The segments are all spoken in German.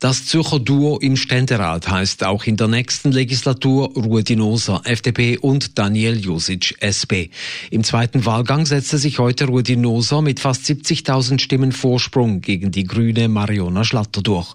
Das Zürcher Duo im Ständerat heißt auch in der nächsten Legislatur Rudi Noser, FDP und Daniel Josic, SP. Im zweiten Wahlgang setzte sich heute Rudi Noser mit fast 70.000 Stimmen Vorsprung gegen die grüne Mariona Schlatter durch.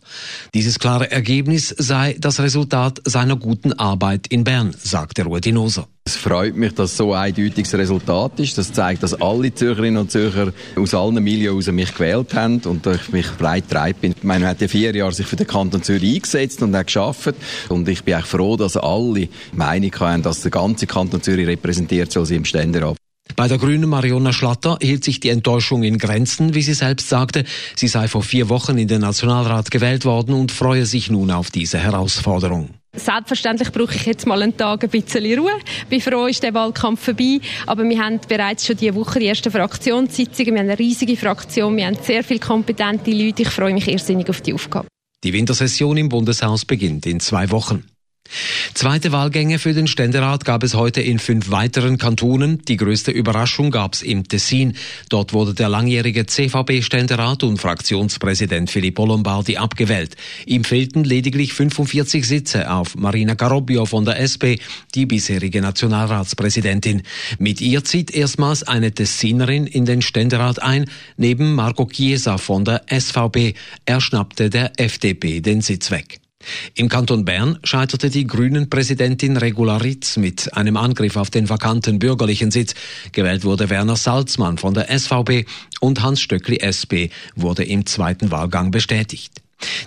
Dieses klare Ergebnis sei das Resultat seiner guten Arbeit in Bern, sagte Rudi Noser. Es freut mich, dass so ein eindeutiges Resultat ist. Das zeigt, dass alle Zürcherinnen und Zürcher aus allen Milieus mich gewählt haben und ich mich breit treibt bin. Ich meine, man hat ja vier Jahre sich für den Kanton Zürich eingesetzt und auch geschafft. Und ich bin auch froh, dass alle Meinung haben, dass der ganze Kanton Zürich repräsentiert soll sie im Ständerat. Bei der Grünen Mariona Schlatter hielt sich die Enttäuschung in Grenzen, wie sie selbst sagte. Sie sei vor vier Wochen in den Nationalrat gewählt worden und freue sich nun auf diese Herausforderung. Selbstverständlich brauche ich jetzt mal einen Tag ein bisschen Ruhe. Bin froh, ist der Wahlkampf vorbei. Aber wir haben bereits schon diese Woche die ersten Fraktionssitzungen. Wir haben eine riesige Fraktion. Wir haben sehr viele kompetente Leute. Ich freue mich irrsinnig auf die Aufgabe. Die Wintersession im Bundeshaus beginnt in zwei Wochen. Zweite Wahlgänge für den Ständerat gab es heute in fünf weiteren Kantonen. Die größte Überraschung gab es im Tessin. Dort wurde der langjährige CVB-Ständerat und Fraktionspräsident Filippo Lombardi abgewählt. Ihm fehlten lediglich 45 Sitze auf Marina Carobbio von der SP, die bisherige Nationalratspräsidentin. Mit ihr zieht erstmals eine Tessinerin in den Ständerat ein, neben Marco Chiesa von der SVB. Er schnappte der FDP den Sitz weg. Im Kanton Bern scheiterte die Grünen-Präsidentin Regularitz mit einem Angriff auf den vakanten bürgerlichen Sitz. Gewählt wurde Werner Salzmann von der SVB und Hans Stöckli SP wurde im zweiten Wahlgang bestätigt.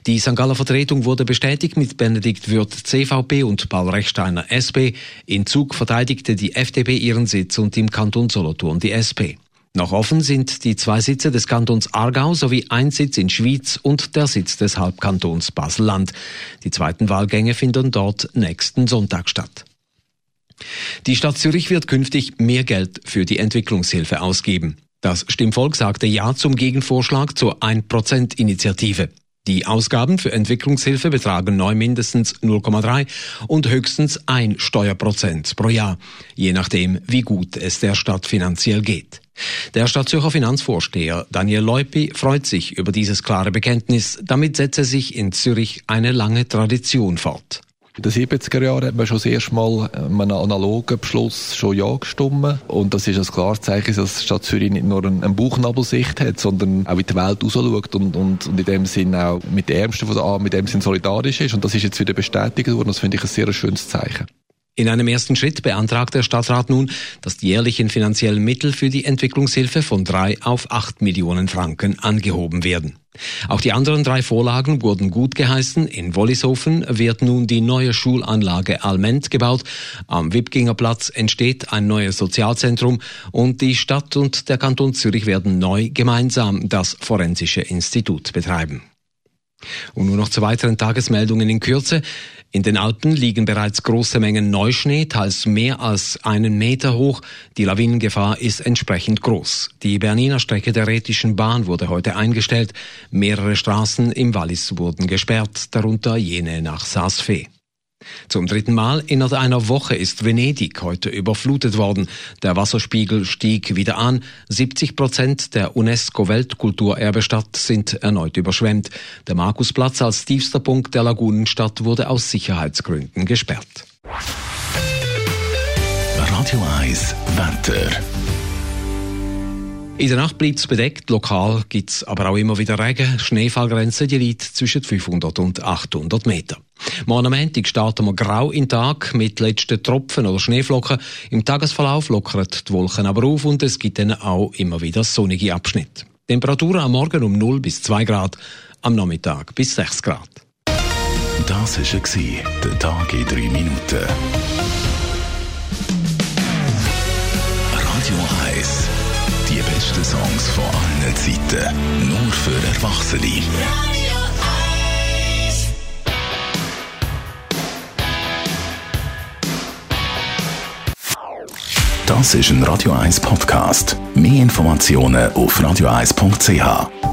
Die St. Galler Vertretung wurde bestätigt mit Benedikt Würth CVP und Paul Rechsteiner SP. In Zug verteidigte die FDP ihren Sitz und im Kanton Solothurn die SP. Noch offen sind die zwei Sitze des Kantons Aargau sowie ein Sitz in Schwyz und der Sitz des Halbkantons Basel-Land. Die zweiten Wahlgänge finden dort nächsten Sonntag statt. Die Stadt Zürich wird künftig mehr Geld für die Entwicklungshilfe ausgeben. Das Stimmvolk sagte Ja zum Gegenvorschlag zur 1%-Initiative. Die Ausgaben für Entwicklungshilfe betragen neu mindestens 0,3 und höchstens ein Steuerprozent pro Jahr, je nachdem, wie gut es der Stadt finanziell geht. Der Stadtzürcher Finanzvorsteher Daniel Leupi freut sich über dieses klare Bekenntnis. Damit setze sich in Zürich eine lange Tradition fort. In den 70er Jahren hat man schon das erste Mal einem analogen Beschluss schon Ja gestimmt. Und das ist ein klares Zeichen, dass die Stadt Zürich nicht nur eine Buchnabelsicht hat, sondern auch in die Welt rausschaut und, und, und in dem Sinn auch mit den Ärmsten von der A, mit dem Sinn solidarisch ist. Und das ist jetzt wieder bestätigt worden. Das finde ich ein sehr schönes Zeichen. In einem ersten Schritt beantragt der Stadtrat nun, dass die jährlichen finanziellen Mittel für die Entwicklungshilfe von drei auf acht Millionen Franken angehoben werden. Auch die anderen drei Vorlagen wurden gut geheißen. In Wollishofen wird nun die neue Schulanlage Alment gebaut. Am Wipgingerplatz entsteht ein neues Sozialzentrum und die Stadt und der Kanton Zürich werden neu gemeinsam das Forensische Institut betreiben. Und nur noch zu weiteren Tagesmeldungen in Kürze. In den Alpen liegen bereits große Mengen Neuschnee, teils mehr als einen Meter hoch. Die Lawinengefahr ist entsprechend groß. Die Berniner Strecke der Rätischen Bahn wurde heute eingestellt. Mehrere Straßen im Wallis wurden gesperrt, darunter jene nach Saas-Fee. Zum dritten Mal innerhalb einer Woche ist Venedig heute überflutet worden. Der Wasserspiegel stieg wieder an. 70 Prozent der UNESCO-Weltkulturerbestadt sind erneut überschwemmt. Der Markusplatz als tiefster Punkt der Lagunenstadt wurde aus Sicherheitsgründen gesperrt. Radio 1 Wetter. In der Nacht bleibt es bedeckt, lokal gibt es aber auch immer wieder Regen. Schneefallgrenze die liegt zwischen 500 und 800 Meter. Morgen am Montag starten wir grau in den Tag mit letzten Tropfen oder Schneeflocken. Im Tagesverlauf lockern die Wolken aber auf und es gibt dann auch immer wieder sonnige Abschnitte. Temperaturen am Morgen um 0 bis 2 Grad, am Nachmittag bis 6 Grad. Das war der Tag in 3 Minuten. Radio 1 die besten Songs von allen Zeiten. Nur für Erwachsene. Das ist ein Radio 1 Podcast. Mehr Informationen auf radio1.ch.